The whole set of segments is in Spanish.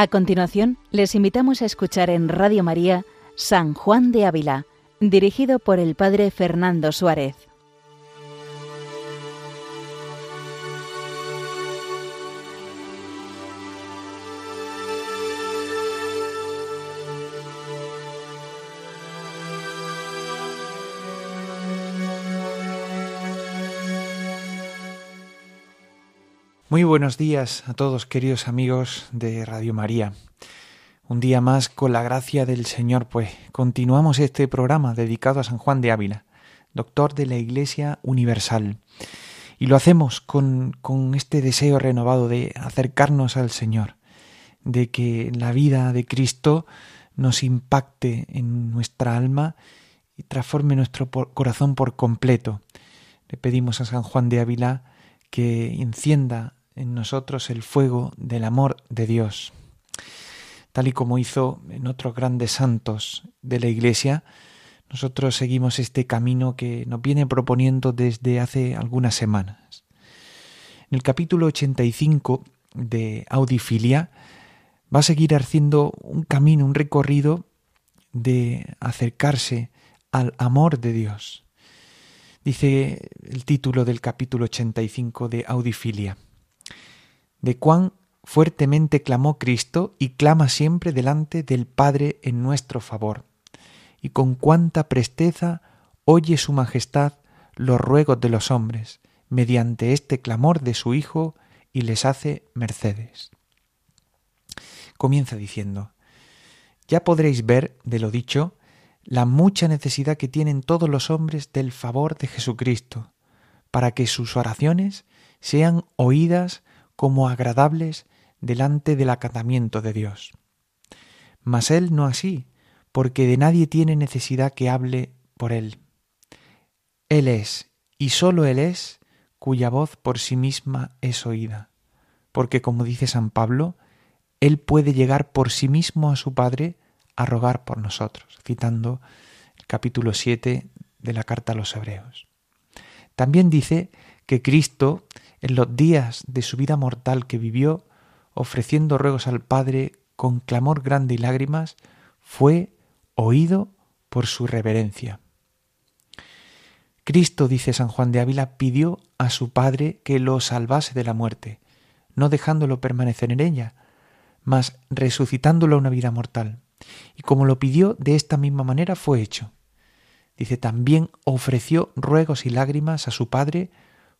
A continuación, les invitamos a escuchar en Radio María San Juan de Ávila, dirigido por el Padre Fernando Suárez. Muy buenos días a todos queridos amigos de Radio María. Un día más, con la gracia del Señor, pues continuamos este programa dedicado a San Juan de Ávila, doctor de la Iglesia Universal. Y lo hacemos con, con este deseo renovado de acercarnos al Señor, de que la vida de Cristo nos impacte en nuestra alma y transforme nuestro corazón por completo. Le pedimos a San Juan de Ávila que encienda en nosotros el fuego del amor de Dios, tal y como hizo en otros grandes santos de la Iglesia. Nosotros seguimos este camino que nos viene proponiendo desde hace algunas semanas. En el capítulo 85 de Audifilia va a seguir haciendo un camino, un recorrido de acercarse al amor de Dios. Dice el título del capítulo 85 de Audifilia de cuán fuertemente clamó Cristo y clama siempre delante del Padre en nuestro favor, y con cuánta presteza oye su Majestad los ruegos de los hombres, mediante este clamor de su Hijo, y les hace mercedes. Comienza diciendo, Ya podréis ver, de lo dicho, la mucha necesidad que tienen todos los hombres del favor de Jesucristo, para que sus oraciones sean oídas como agradables delante del acatamiento de Dios. Mas él no así, porque de nadie tiene necesidad que hable por él. Él es, y sólo él es, cuya voz por sí misma es oída, porque como dice San Pablo, él puede llegar por sí mismo a su Padre a rogar por nosotros, citando el capítulo 7 de la carta a los Hebreos. También dice que Cristo en los días de su vida mortal que vivió, ofreciendo ruegos al Padre con clamor grande y lágrimas, fue oído por su reverencia. Cristo, dice San Juan de Ávila, pidió a su Padre que lo salvase de la muerte, no dejándolo permanecer en ella, mas resucitándolo a una vida mortal. Y como lo pidió, de esta misma manera fue hecho. Dice, también ofreció ruegos y lágrimas a su Padre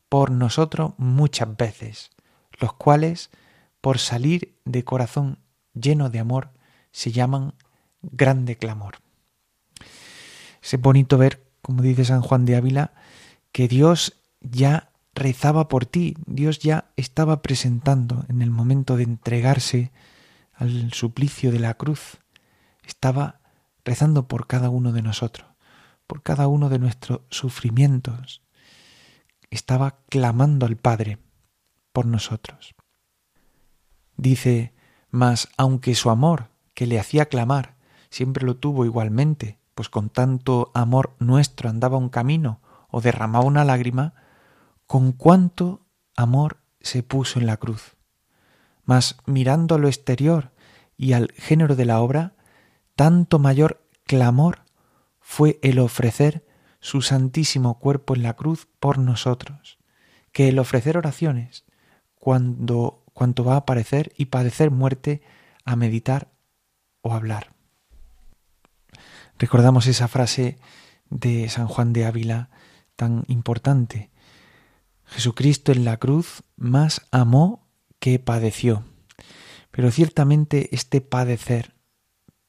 por nosotros muchas veces, los cuales, por salir de corazón lleno de amor, se llaman grande clamor. Es bonito ver, como dice San Juan de Ávila, que Dios ya rezaba por ti, Dios ya estaba presentando en el momento de entregarse al suplicio de la cruz, estaba rezando por cada uno de nosotros, por cada uno de nuestros sufrimientos, estaba clamando al Padre por nosotros. Dice, mas aunque su amor, que le hacía clamar, siempre lo tuvo igualmente, pues con tanto amor nuestro andaba un camino o derramaba una lágrima, con cuánto amor se puso en la cruz. Mas mirando a lo exterior y al género de la obra, tanto mayor clamor fue el ofrecer su santísimo cuerpo en la cruz por nosotros, que el ofrecer oraciones, cuando cuanto va a aparecer y padecer muerte a meditar o hablar. Recordamos esa frase de San Juan de Ávila tan importante. Jesucristo en la cruz más amó que padeció. Pero ciertamente este padecer,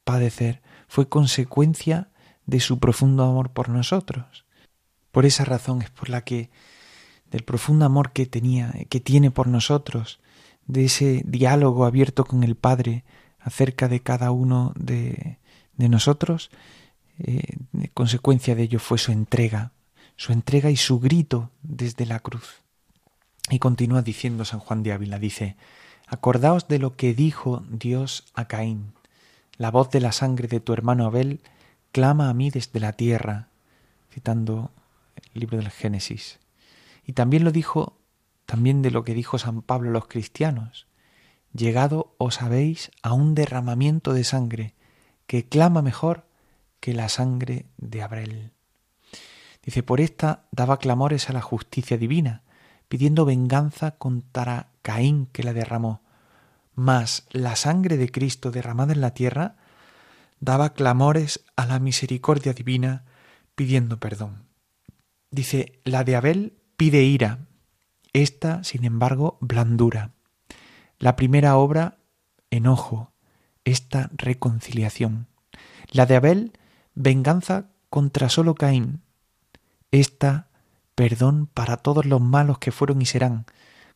padecer, fue consecuencia de su profundo amor por nosotros. Por esa razón es por la que del profundo amor que tenía, que tiene por nosotros, de ese diálogo abierto con el Padre acerca de cada uno de, de nosotros, eh, consecuencia de ello fue su entrega, su entrega y su grito desde la cruz. Y continúa diciendo San Juan de Ávila, dice, Acordaos de lo que dijo Dios a Caín, la voz de la sangre de tu hermano Abel clama a mí desde la tierra, citando el libro del Génesis. Y también lo dijo, también de lo que dijo San Pablo a los cristianos. llegado os habéis a un derramamiento de sangre que clama mejor que la sangre de Abel. Dice, por esta daba clamores a la justicia divina, pidiendo venganza contra Caín que la derramó. Mas la sangre de Cristo derramada en la tierra daba clamores a la misericordia divina, pidiendo perdón. Dice, la de Abel pide ira, esta, sin embargo, blandura. La primera obra, enojo, esta reconciliación. La de Abel, venganza contra solo Caín. Esta, perdón para todos los malos que fueron y serán,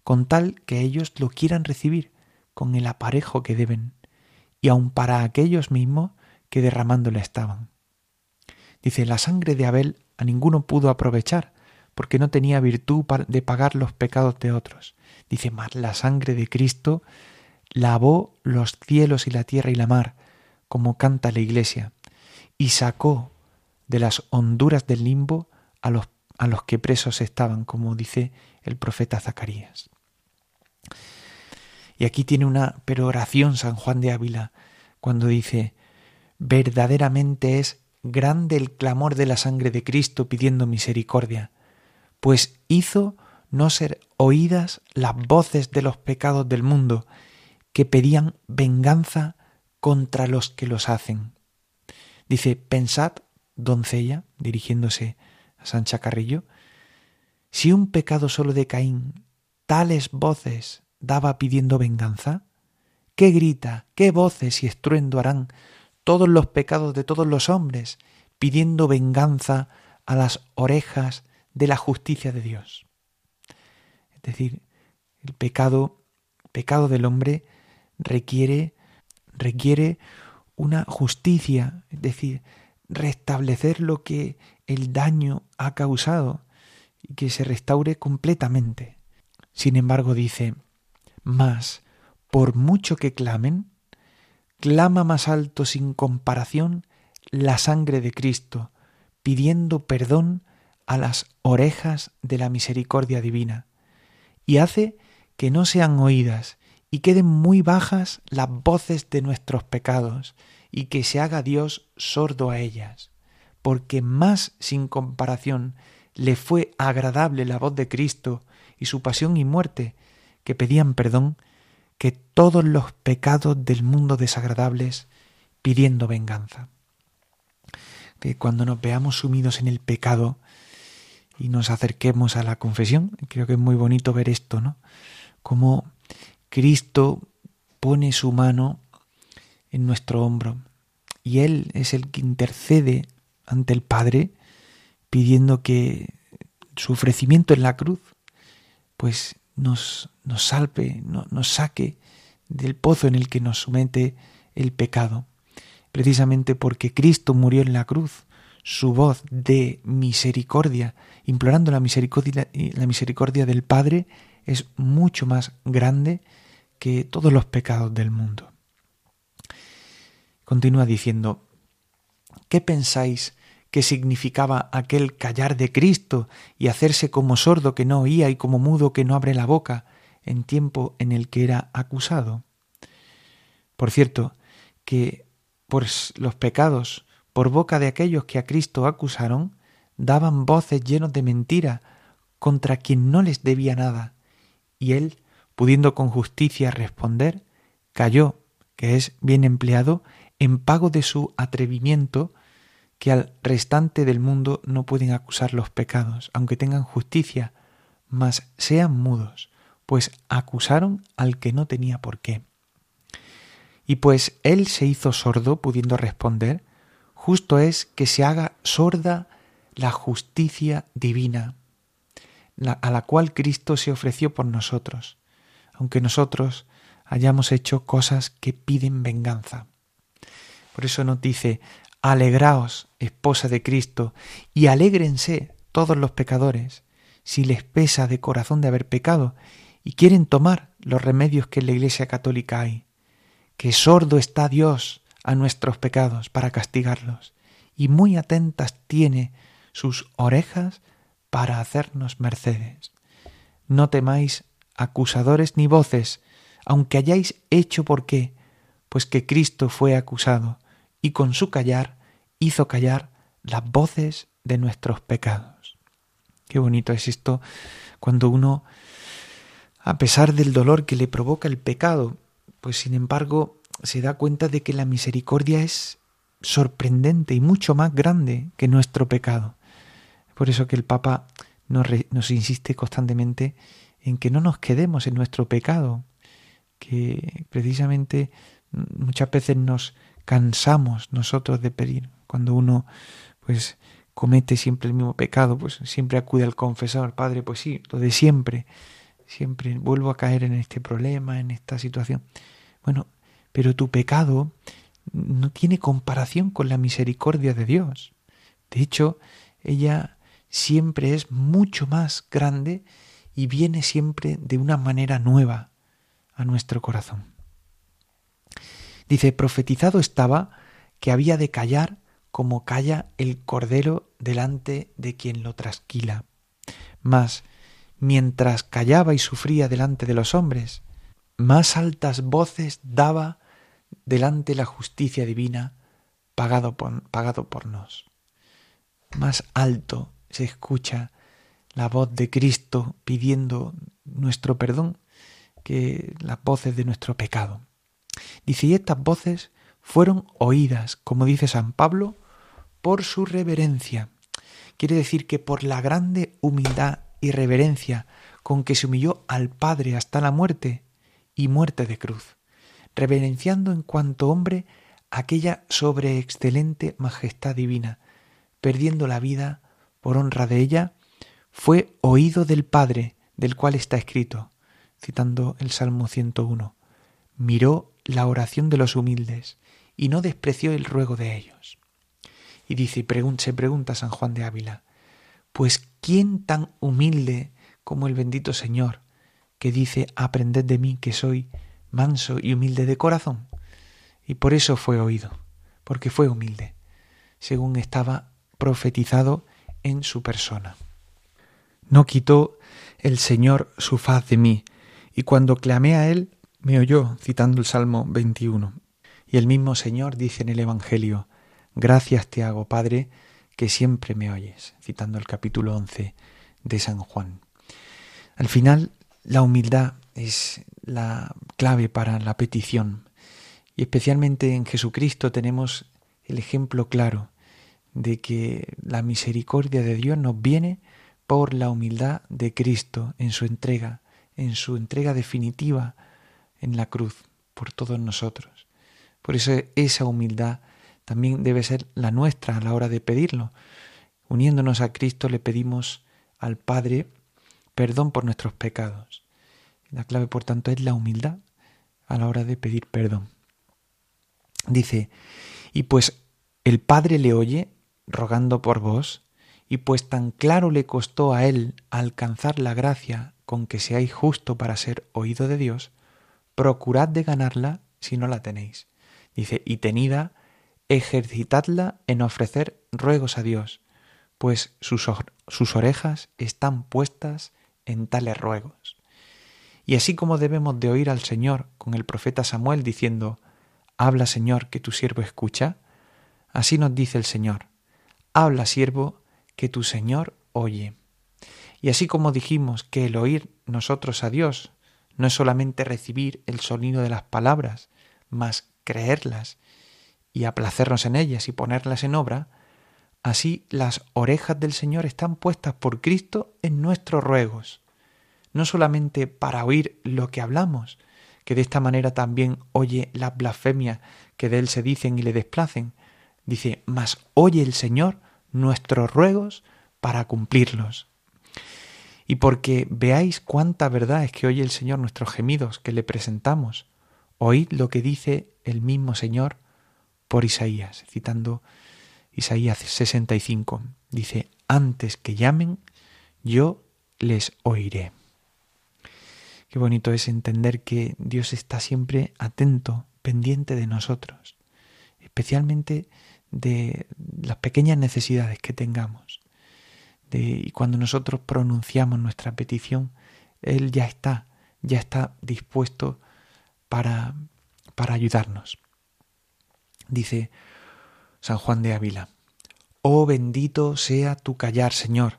con tal que ellos lo quieran recibir con el aparejo que deben, y aun para aquellos mismos que derramándola estaban. Dice, la sangre de Abel a ninguno pudo aprovechar, porque no tenía virtud de pagar los pecados de otros. Dice, más la sangre de Cristo lavó los cielos y la tierra y la mar, como canta la iglesia, y sacó de las honduras del limbo a los, a los que presos estaban, como dice el profeta Zacarías. Y aquí tiene una peroración San Juan de Ávila, cuando dice, verdaderamente es grande el clamor de la sangre de Cristo pidiendo misericordia, pues hizo no ser oídas las voces de los pecados del mundo, que pedían venganza contra los que los hacen. Dice, pensad, doncella, dirigiéndose a Sancha Carrillo, si un pecado solo de Caín tales voces daba pidiendo venganza, ¿qué grita, qué voces y estruendo harán todos los pecados de todos los hombres, pidiendo venganza a las orejas de la justicia de Dios. Es decir, el pecado, pecado del hombre requiere, requiere una justicia, es decir, restablecer lo que el daño ha causado y que se restaure completamente. Sin embargo, dice, más, por mucho que clamen, clama más alto sin comparación la sangre de Cristo, pidiendo perdón a las orejas de la misericordia divina, y hace que no sean oídas y queden muy bajas las voces de nuestros pecados, y que se haga Dios sordo a ellas, porque más sin comparación le fue agradable la voz de Cristo y su pasión y muerte, que pedían perdón, que todos los pecados del mundo desagradables pidiendo venganza. Que cuando nos veamos sumidos en el pecado y nos acerquemos a la confesión, creo que es muy bonito ver esto, ¿no? Como Cristo pone su mano en nuestro hombro y Él es el que intercede ante el Padre pidiendo que su ofrecimiento en la cruz pues nos, nos salve, nos saque del pozo en el que nos somete el pecado. Precisamente porque Cristo murió en la cruz, su voz de misericordia, implorando la misericordia, la misericordia del Padre, es mucho más grande que todos los pecados del mundo. Continúa diciendo, ¿qué pensáis qué significaba aquel callar de Cristo y hacerse como sordo que no oía y como mudo que no abre la boca en tiempo en el que era acusado. Por cierto, que por los pecados, por boca de aquellos que a Cristo acusaron, daban voces llenos de mentira contra quien no les debía nada, y él, pudiendo con justicia responder, cayó, que es bien empleado, en pago de su atrevimiento, que al restante del mundo no pueden acusar los pecados, aunque tengan justicia, mas sean mudos, pues acusaron al que no tenía por qué. Y pues él se hizo sordo, pudiendo responder, justo es que se haga sorda la justicia divina, a la cual Cristo se ofreció por nosotros, aunque nosotros hayamos hecho cosas que piden venganza. Por eso nos dice, Alegraos, esposa de Cristo, y alégrense todos los pecadores, si les pesa de corazón de haber pecado y quieren tomar los remedios que en la Iglesia católica hay. Que sordo está Dios a nuestros pecados para castigarlos, y muy atentas tiene sus orejas para hacernos mercedes. No temáis acusadores ni voces, aunque hayáis hecho por qué, pues que Cristo fue acusado y con su callar hizo callar las voces de nuestros pecados. Qué bonito es esto cuando uno, a pesar del dolor que le provoca el pecado, pues sin embargo se da cuenta de que la misericordia es sorprendente y mucho más grande que nuestro pecado. Por eso que el Papa nos, nos insiste constantemente en que no nos quedemos en nuestro pecado, que precisamente muchas veces nos cansamos nosotros de pedir. Cuando uno pues comete siempre el mismo pecado, pues siempre acude al confesor, Padre, pues sí, lo de siempre, siempre vuelvo a caer en este problema, en esta situación. Bueno, pero tu pecado no tiene comparación con la misericordia de Dios. De hecho, ella siempre es mucho más grande y viene siempre de una manera nueva a nuestro corazón. Dice, profetizado estaba que había de callar como calla el cordero delante de quien lo trasquila. Mas, mientras callaba y sufría delante de los hombres, más altas voces daba delante la justicia divina pagado por, pagado por nos. Más alto se escucha la voz de Cristo pidiendo nuestro perdón que las voces de nuestro pecado. Dice, y estas voces fueron oídas, como dice San Pablo, por su reverencia. Quiere decir que por la grande humildad y reverencia con que se humilló al Padre hasta la muerte y muerte de cruz, reverenciando en cuanto hombre aquella sobreexcelente majestad divina, perdiendo la vida por honra de ella, fue oído del Padre, del cual está escrito, citando el Salmo 101, miró la oración de los humildes y no despreció el ruego de ellos. Y dice, se pregunta San Juan de Ávila, pues ¿quién tan humilde como el bendito Señor, que dice, aprended de mí que soy manso y humilde de corazón? Y por eso fue oído, porque fue humilde, según estaba profetizado en su persona. No quitó el Señor su faz de mí, y cuando clamé a Él, me oyó, citando el Salmo 21. Y el mismo Señor dice en el Evangelio, Gracias te hago, Padre, que siempre me oyes, citando el capítulo 11 de San Juan. Al final, la humildad es la clave para la petición, y especialmente en Jesucristo tenemos el ejemplo claro de que la misericordia de Dios nos viene por la humildad de Cristo en su entrega, en su entrega definitiva en la cruz por todos nosotros. Por eso esa humildad también debe ser la nuestra a la hora de pedirlo. Uniéndonos a Cristo le pedimos al Padre perdón por nuestros pecados. La clave, por tanto, es la humildad a la hora de pedir perdón. Dice, y pues el Padre le oye rogando por vos, y pues tan claro le costó a él alcanzar la gracia con que seáis justo para ser oído de Dios, procurad de ganarla si no la tenéis. Dice, y tenida, ejercitadla en ofrecer ruegos a Dios, pues sus, orejas están puestas en tales ruegos. Y así como debemos de oír al Señor con el profeta Samuel diciendo, Habla Señor, que tu siervo escucha, así nos dice el Señor, Habla siervo, que tu Señor oye. Y así como dijimos que el oír nosotros a Dios no es solamente recibir el sonido de las palabras, mas creerlas y aplacernos en ellas y ponerlas en obra, así las orejas del Señor están puestas por Cristo en nuestros ruegos, no solamente para oír lo que hablamos, que de esta manera también oye las blasfemias que de Él se dicen y le desplacen, dice, mas oye el Señor nuestros ruegos para cumplirlos y porque veáis cuánta verdad es que oye el Señor nuestros gemidos que le presentamos. Oíd lo que dice el mismo Señor por Isaías, citando Isaías 65. Dice, antes que llamen, yo les oiré. Qué bonito es entender que Dios está siempre atento, pendiente de nosotros, especialmente de las pequeñas necesidades que tengamos y cuando nosotros pronunciamos nuestra petición, Él ya está, ya está dispuesto para, para ayudarnos. Dice San Juan de Ávila, Oh bendito sea tu callar, Señor,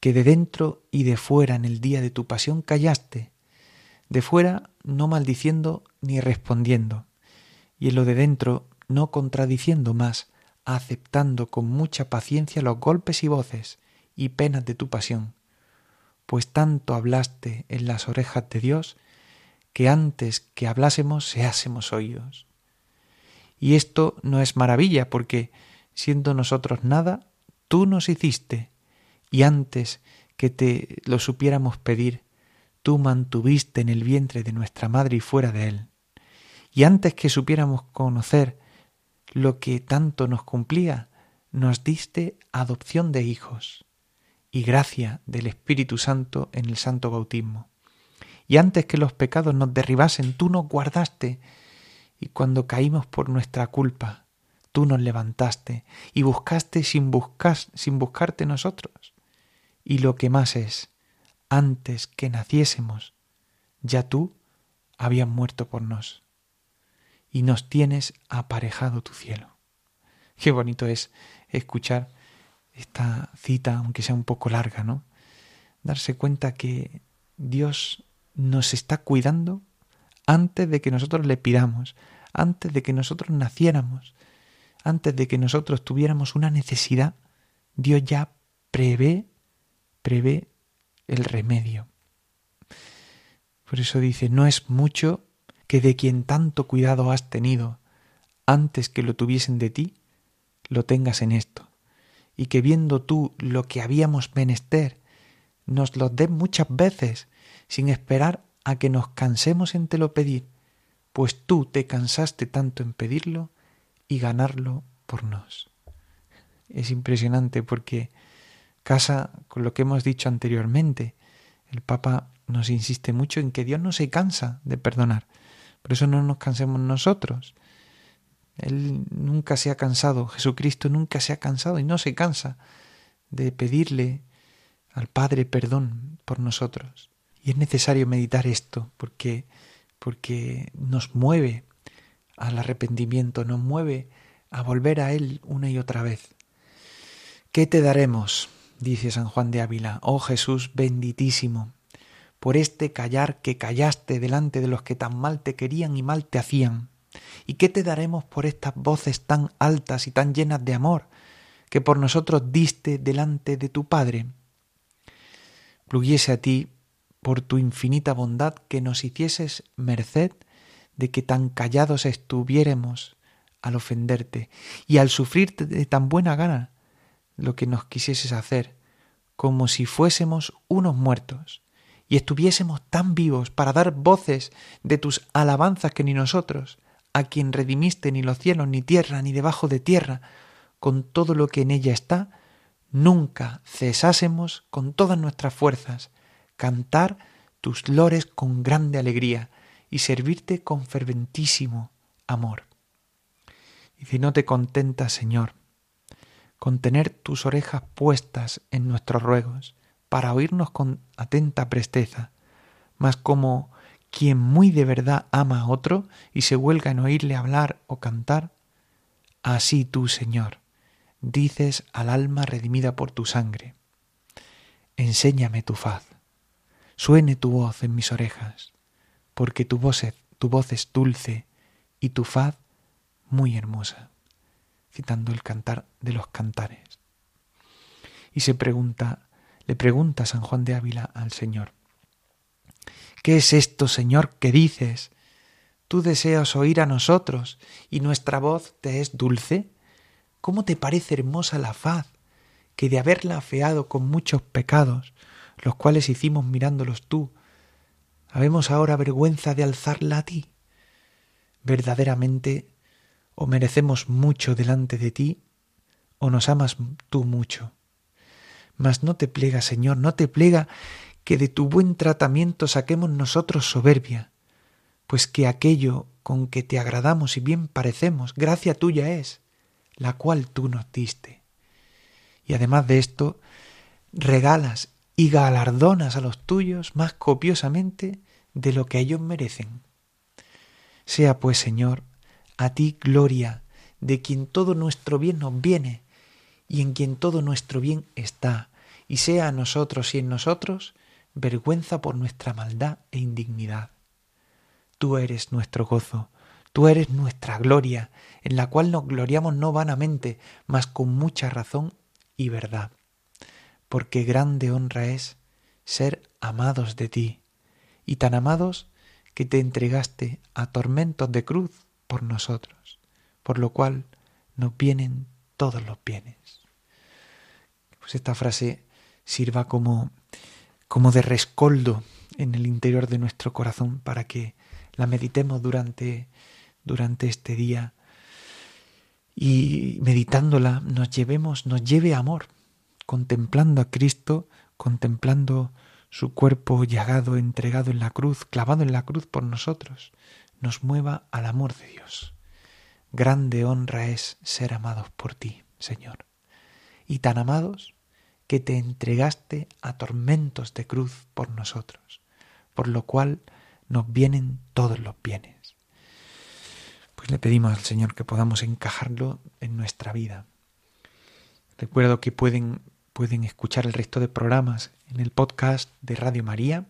que de dentro y de fuera en el día de tu pasión callaste, de fuera no maldiciendo ni respondiendo, y en lo de dentro no contradiciendo más, aceptando con mucha paciencia los golpes y voces y penas de tu pasión, pues tanto hablaste en las orejas de Dios, que antes que hablásemos seásemos oídos. Y esto no es maravilla, porque, siendo nosotros nada, tú nos hiciste, y antes que te lo supiéramos pedir, tú mantuviste en el vientre de nuestra madre y fuera de él. Y antes que supiéramos conocer lo que tanto nos cumplía, nos diste adopción de hijos y gracia del Espíritu Santo en el santo bautismo. Y antes que los pecados nos derribasen, tú nos guardaste, y cuando caímos por nuestra culpa, tú nos levantaste y buscaste sin, buscar, sin buscarte nosotros. Y lo que más es, antes que naciésemos, ya tú habías muerto por nos y nos tienes aparejado tu cielo. Qué bonito es escuchar esta cita, aunque sea un poco larga, ¿no? Darse cuenta que Dios nos está cuidando antes de que nosotros le pidamos, antes de que nosotros naciéramos, antes de que nosotros tuviéramos una necesidad, Dios ya prevé, prevé el remedio. Por eso dice, no es mucho que de quien tanto cuidado has tenido antes que lo tuviesen de ti, lo tengas en esto, y que viendo tú lo que habíamos menester, nos lo des muchas veces, sin esperar a que nos cansemos en te lo pedir, pues tú te cansaste tanto en pedirlo y ganarlo por nos. Es impresionante porque casa con lo que hemos dicho anteriormente. El Papa nos insiste mucho en que Dios no se cansa de perdonar, por eso no nos cansemos nosotros. Él nunca se ha cansado, Jesucristo nunca se ha cansado y no se cansa de pedirle al Padre perdón por nosotros. Y es necesario meditar esto porque porque nos mueve al arrepentimiento, nos mueve a volver a él una y otra vez. ¿Qué te daremos? dice San Juan de Ávila, oh Jesús benditísimo, por este callar que callaste delante de los que tan mal te querían y mal te hacían? ¿Y qué te daremos por estas voces tan altas y tan llenas de amor que por nosotros diste delante de tu Padre? Pluguiese a ti, por tu infinita bondad, que nos hicieses merced de que tan callados estuviéramos al ofenderte y al sufrirte de tan buena gana lo que nos quisieses hacer, como si fuésemos unos muertos y estuviésemos tan vivos para dar voces de tus alabanzas que ni nosotros, a quien redimiste ni los cielos, ni tierra, ni debajo de tierra, con todo lo que en ella está, nunca cesásemos con todas nuestras fuerzas cantar tus lores con grande alegría y servirte con ferventísimo amor. Y si no te contentas, Señor, con tener tus orejas puestas en nuestros ruegos, para oírnos con atenta presteza, mas como quien muy de verdad ama a otro y se huelga en oírle hablar o cantar, así tú, Señor, dices al alma redimida por tu sangre, enséñame tu faz, suene tu voz en mis orejas, porque tu voz, es, tu voz es dulce y tu faz muy hermosa, citando el cantar de los cantares. Y se pregunta, le pregunta San Juan de Ávila al Señor. ¿Qué es esto, Señor, que dices? ¿Tú deseas oír a nosotros y nuestra voz te es dulce? ¿Cómo te parece hermosa la faz, que de haberla afeado con muchos pecados, los cuales hicimos mirándolos tú, habemos ahora vergüenza de alzarla a ti? Verdaderamente, o merecemos mucho delante de ti, o nos amas tú mucho. Mas no te plega, Señor, no te plega que de tu buen tratamiento saquemos nosotros soberbia, pues que aquello con que te agradamos y bien parecemos, gracia tuya es, la cual tú nos diste. Y además de esto, regalas y galardonas a los tuyos más copiosamente de lo que ellos merecen. Sea pues, Señor, a ti gloria, de quien todo nuestro bien nos viene, y en quien todo nuestro bien está, y sea a nosotros y en nosotros vergüenza por nuestra maldad e indignidad. Tú eres nuestro gozo, tú eres nuestra gloria, en la cual nos gloriamos no vanamente, mas con mucha razón y verdad. Porque grande honra es ser amados de ti, y tan amados que te entregaste a tormentos de cruz por nosotros, por lo cual nos vienen todos los bienes. Pues esta frase sirva como, como de rescoldo en el interior de nuestro corazón para que la meditemos durante, durante este día y meditándola nos llevemos, nos lleve amor, contemplando a Cristo, contemplando su cuerpo llagado, entregado en la cruz, clavado en la cruz por nosotros, nos mueva al amor de Dios. Grande honra es ser amados por ti, Señor. Y tan amados que te entregaste a tormentos de cruz por nosotros, por lo cual nos vienen todos los bienes. Pues le pedimos al Señor que podamos encajarlo en nuestra vida. Recuerdo que pueden, pueden escuchar el resto de programas en el podcast de Radio María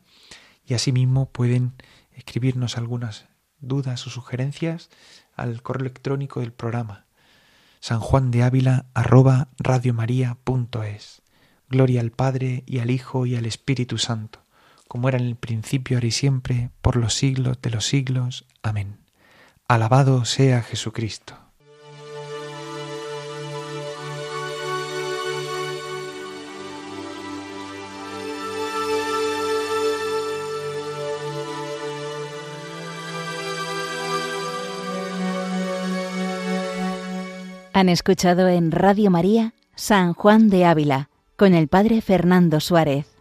y asimismo pueden escribirnos algunas dudas o sugerencias al correo electrónico del programa sanjuandeávila@radiomaria.es. Gloria al Padre y al Hijo y al Espíritu Santo, como era en el principio, ahora y siempre, por los siglos de los siglos. Amén. Alabado sea Jesucristo. Han escuchado en Radio María San Juan de Ávila con el Padre Fernando Suárez.